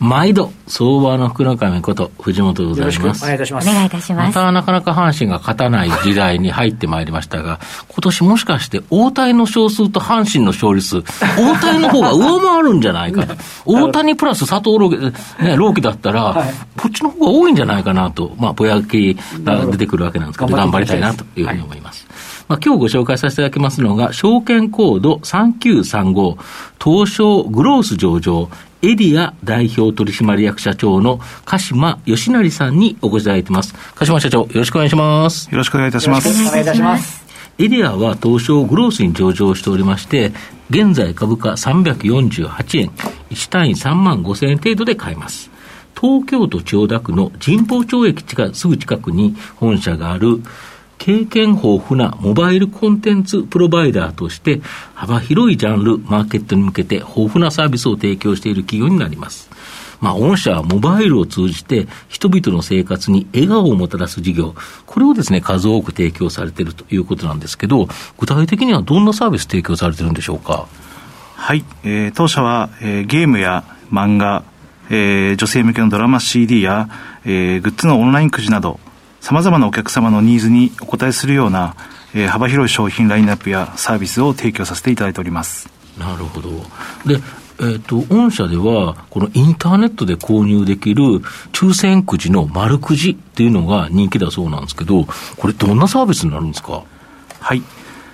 毎度、相場の福の神こと、藤本でございます。お願いいたします。お願いいたします。またなかなか阪神が勝たない時代に入ってまいりましたが、今年もしかして、大谷の勝数と阪神の勝率、大谷の方が上回るんじゃないかと。大谷プラス佐藤朗希、ね、朗希だったら、はい、こっちの方が多いんじゃないかなと、まあ、ぼやきが出てくるわけなんですけど、頑張りたいなというふうに思います。まあ、今日ご紹介させていただきますのが、証券コード3935、東証グロース上場、エディア代表取締役社長の賀島義成さんにお越しいただいてます。賀島社長、よろしくお願いします。よろしくお願いいたします。お願いいたします。エディアは東証グロースに上場しておりまして、現在株価348円、1単位3万5千円程度で買えます。東京都千代田区の神保町駅近すぐ近くに本社がある経験豊富なモバイルコンテンツプロバイダーとして、幅広いジャンル、マーケットに向けて豊富なサービスを提供している企業になります。まあ、御社はモバイルを通じて人々の生活に笑顔をもたらす事業、これをですね、数多く提供されているということなんですけど、具体的にはどんなサービス提供されてるんでしょうか？はい、えー、当社は、えー、ゲームや漫画、えー、女性向けのドラマ CD や、えー、グッズのオンラインくじなど、さまざまなお客様のニーズにお応えするような、えー、幅広い商品ラインナップやサービスを提供させていただいております。なるほど。で、えっ、ー、と、御社では、このインターネットで購入できる抽選くじの丸くじっていうのが人気だそうなんですけど、これどんなサービスになるんですか？はい。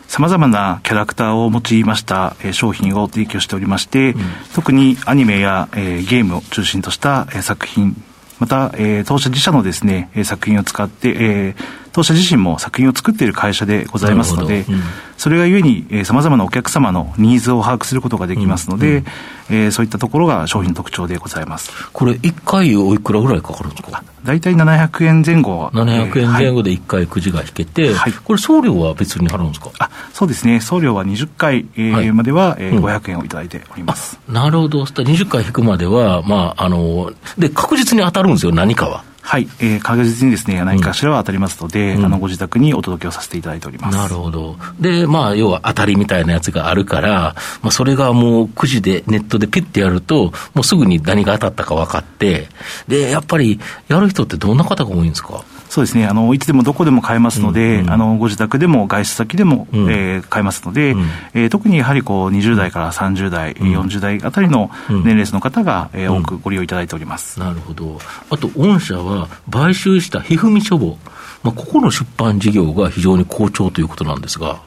さまざまなキャラクターを用いました、えー、商品を提供しておりまして、うん、特にアニメや、えー、ゲームを中心とした、えー、作品また、えー、当社自社のですね、作品を使って、えー、当社自身も作品を作っている会社でございますので、うん、それがゆえにさまざまなお客様のニーズを把握することができますので、うん、えー、そういったところが商品の特徴でございます。これ、1回おいくらぐらいかかるんですか？大体700円前後。700円前後で1回くじが引けて、はい、これ、送料は別に払うんですか？あそうですね、送料は20回、えー、はい、までは、えー、500円をいただいております、なるほど、20回引くまでは、まああので、確実に当たるんですよ、何かは。はい、えー、確実にですね、何かしらは当たりますので、うん、あの、ご自宅にお届けをさせていただいております。なるほど。で、まあ、要は当たりみたいなやつがあるから、まあ、それがもう9時でネットでピッてやると、もうすぐに何が当たったか分かって、で、やっぱり、やる人ってどんな方が多いんですか？そうですね、あのいつでもどこでも買えますので、うんうん、あのご自宅でも外出先でも、うん、えー、買えますので、うん、えー、特にやはりこう20代から30代、うん、40代あたりの年齢層の方が、えー、多くご利用いただいております、なるほど、あと、御社は買収したひふみ書房、まあ、ここの出版事業が非常に好調ということなんですが。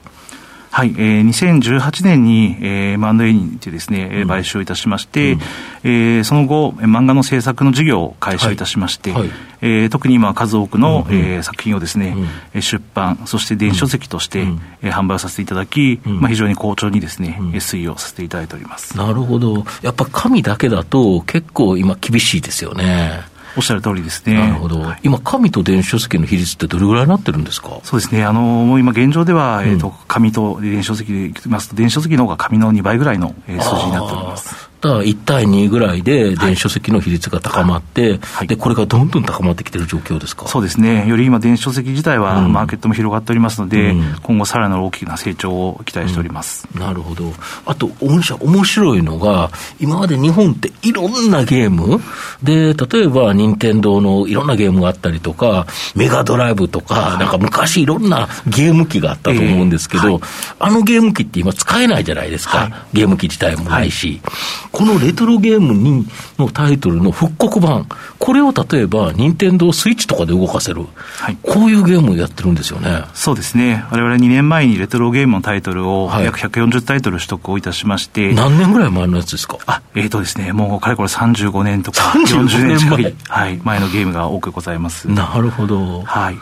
はい、えー、2018年に、えー、M&A にてですね、うん、買収いたしまして、うん、えー、その後、漫画の制作の事業を開始いたしまして、はい。はい、えー、特に今、数多くの、うん、えー、作品をですね、うん、出版、そして電子書籍として、うん、えー、販売をさせていただき、うん、まあ、非常に好調にですね、うん、推移をさせていただいております。なるほど、やっぱ紙だけだと、結構今、厳しいですよね。おっしゃる通りですね。なるほど。今、紙と電子書籍の比率ってどれぐらいになってるんですか？そうですね。あの、もう今現状では、えっ、と、紙と電子書籍でいきますと、電子書籍の方が紙の2倍ぐらいの、えー、数字になっております。だから1対2ぐらいで電子書籍の比率が高まって、はい、でこれがどんどん高まってきてる状況ですか？そうですね、より今、電子書籍自体はマーケットも広がっておりますので、うん、今後、さらなる大きな成長を期待しております、うん、なるほど、あと、御社、面白いのが、今まで日本っていろんなゲームで、例えば、任天堂のいろんなゲームがあったりとか、メガドライブとか、なんか昔、いろんなゲーム機があったと思うんですけど、えーはい、あのゲーム機って今、使えないじゃないですか、はい、ゲーム機自体もないし。はいこのレトロゲームにのタイトルの復刻版、これを例えば、任天堂スイッチとかで動かせる、はい、こういうゲームをやってるんですよね。そうですね、われわれ2年前にレトロゲームのタイトルを、約140タイトル取得をいたしまして、何年ぐらい前のやつですか？あえーとですね、もうかれこれ35年とか、40年近い、はい、前のゲームが多くございます。なるほど。はい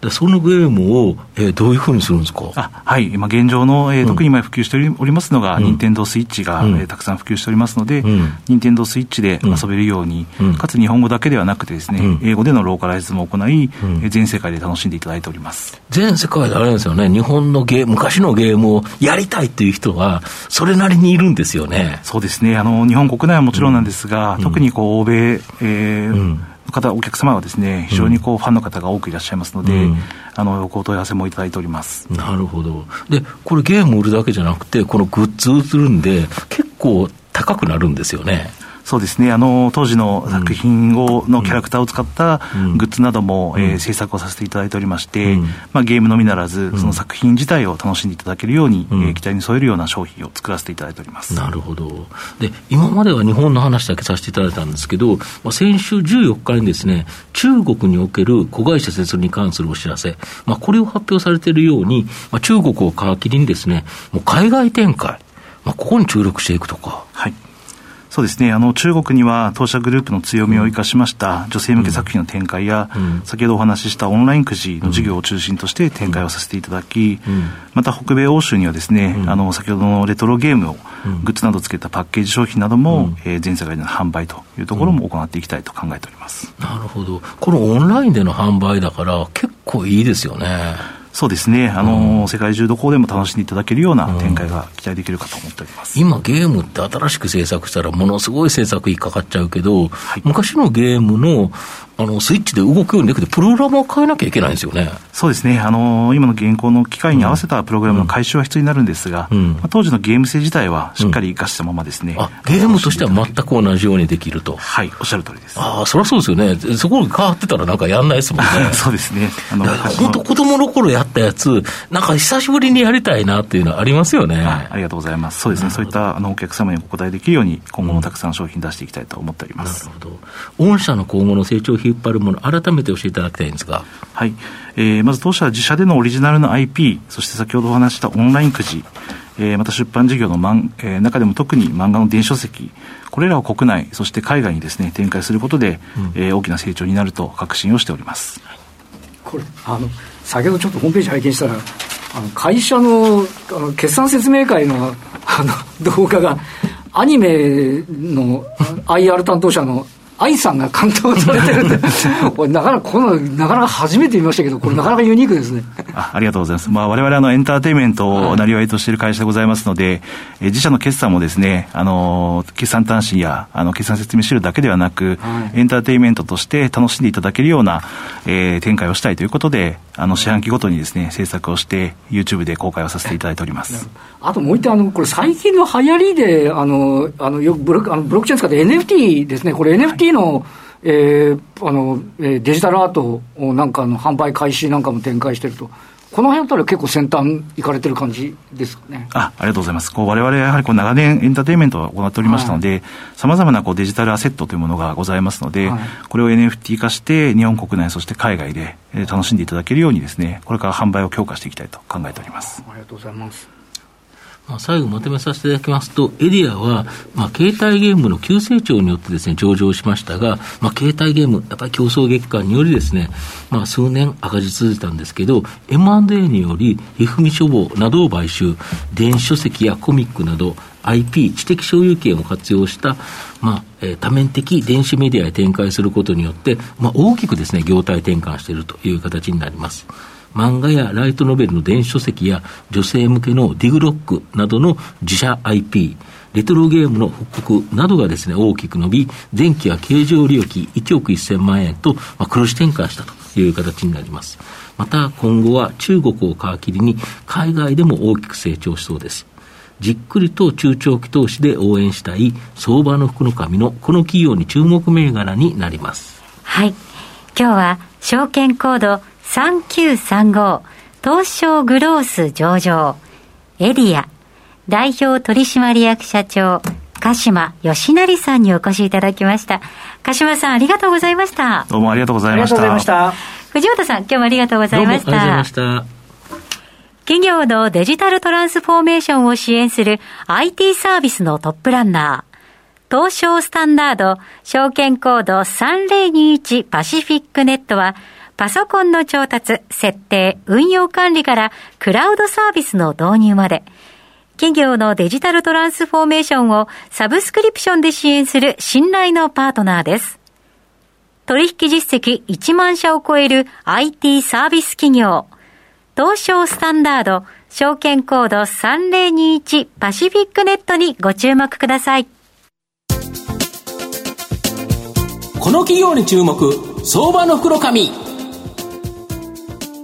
でそのゲームを、えー、どういうふうにするんですか？あはい、今現状の、えー、特に今普及しておりますのが、任天堂スイッチが、えー、たくさん普及しておりますので、任天堂スイッチで遊べるように、かつ日本語だけではなくてですね、英語でのローカライズも行い、全世界で楽しんでいただいております。全世界であれですよね、日本のゲーム、昔のゲームをやりたいという人は、それなりにいるんですよね。そうですね。あの日本国内はもちろんなんですが、特にこう欧米、えー方、お客様はですね、非常にこう、ファンの方が多くいらっしゃいますので、うん、あの、ご問い合わせもいただいております。なるほど。で、これゲーム売るだけじゃなくて、このグッズ売るんで、結構高くなるんですよね。そうですね。あの当時の作品を、のキャラクターを使ったグッズなども、えー、制作をさせていただいておりまして、まあ、ゲームのみならず、その作品自体を楽しんでいただけるように、うん、えー、期待に添えるような商品を作らせていただいております。なるほど。で、今までは日本の話だけさせていただいたんですけど、まあ、先週14日にですね、中国における子会社設立に関するお知らせ、まあ、これを発表されているように、まあ、中国を皮切りにですね、もう海外展開、まあ、ここに注力していくとか。はいそうですね、あの中国には当社グループの強みを生かしました女性向け作品の展開や、先ほどお話ししたオンラインくじの事業を中心として展開をさせていただき、また北米欧州にはですね、あの先ほどのレトロゲームを、グッズなどつけたパッケージ商品なども、え全世界での販売というところも行っていきたいと考えております。なるほど。このオンラインでの販売だから結構いいですよね。そうですね、あの、うん、世界中どこでも楽しんでいただけるような展開が期待できるかと思っております、うん、今、ゲームって新しく制作したら、ものすごい制作費かかっちゃうけど、はい、昔のゲームのあのスイッチで動くようにできて、プログラムを変えなきゃいけないんですよね。そうですね、あの今の現行の機械に合わせたプログラムの改修は必要になるんですが、うん、まあ、当時のゲーム性自体はしっかり生かしたままですね、あゲームとしては全く同じようにできると。はい、おっしゃる通りです。ああ、そりゃそうですよね、そこが変わってたらなんかやんないですもんね。そうですね。あの本当、子供の頃やったやつ、なんか久しぶりにやりたいなっていうのはありますよね。あありがとうございます。そうですね、そういったあのお客様にお答えできるように、今後もたくさん商品出していきたいと思っております。なるほど。御社の今後の成長を引っ張るもの、改めて教えていただきたいんですが。はい。えー、まず当社は自社でのオリジナルの IP、そして先ほどお話したオンラインくじ、えー、また出版事業の漫、えー、中でも特に漫画の電子書籍、これらを国内、そして海外にですね、展開することで、うん、えー、大きな成長になると確信をしております。これ、あの、先ほどちょっとホームページ拝見したら、あの会社のあの決算説明会のあの動画が、アニメの IR 担当者の愛さんが監督されてるんで、なかなかこの、なかなか初めて見ましたけど、これなかなかユニークですね。あありがとうございます。まあ、我々あのエンターテインメントをなりわいとしている会社でございますので、はい、え自社の決算もですね、あの、決算端子や、あの、決算説明資料だけではなく、はい、エンターテインメントとして楽しんでいただけるような、えー、展開をしたいということで、あの、四半期ごとにですね、制作をして、YouTube で公開をさせていただいております。あともう一点、あの、これ最近の流行りで、あの、あの、よくブロック、あのブロックチェーン使って NFT ですね、これ NFT の、はいえー、あのデジタルアートをなんかの販売開始なんかも展開してると。この辺あたりは結構先端行かれてる感じですかね。あ、ありがとうございます。こう我々やはりこう長年エンターテインメントを行っておりましたので、さまざまなこうデジタルアセットというものがございますので、はい、これを NFT 化して日本国内そして海外で楽しんでいただけるようにですね、これから販売を強化していきたいと考えております。ありがとうございます。まあ、最後まとめさせていただきますと、エディアは、まあ、携帯ゲームの急成長によってですね、上場しましたが、まあ、携帯ゲーム、やっぱり競争激化によりですね、まあ、数年赤字続いたんですけど、M&A により、ひふみ書房などを買収、電子書籍やコミックなど、IP、知的所有権を活用した、まあえー、多面的電子メディアへ展開することによって、まあ、大きくですね、業態転換しているという形になります。漫画やライトノベルの電子書籍や女性向けのディグロックなどの自社 IP、レトロゲームの復刻などがですね、大きく伸び、前期は経常利益1億1000万円と、まあ、黒字転換したという形になります。また今後は中国を皮切りに海外でも大きく成長しそうです。じっくりと中長期投資で応援したい相場の福の神のこの企業に注目銘柄になります。はい。今日は証券コード3935東証グロース上場。エディア代表取締役社長鹿島義成さんにお越しいただきました。鹿島さんありがとうございました。どうもありがとうございました。藤本さん今日もありがとうございました。ありがとうございました。企業のデジタルトランスフォーメーションを支援する IT サービスのトップランナー。東証スタンダード証券コード3021パシフィックネットはパソコンの調達、設定、運用管理からクラウドサービスの導入まで、企業のデジタルトランスフォーメーションをサブスクリプションで支援する信頼のパートナーです。取引実績1万社を超える IT サービス企業、東証スタンダード、証券コード3021パシフィックネットにご注目ください。この企業に注目、相場の袋紙。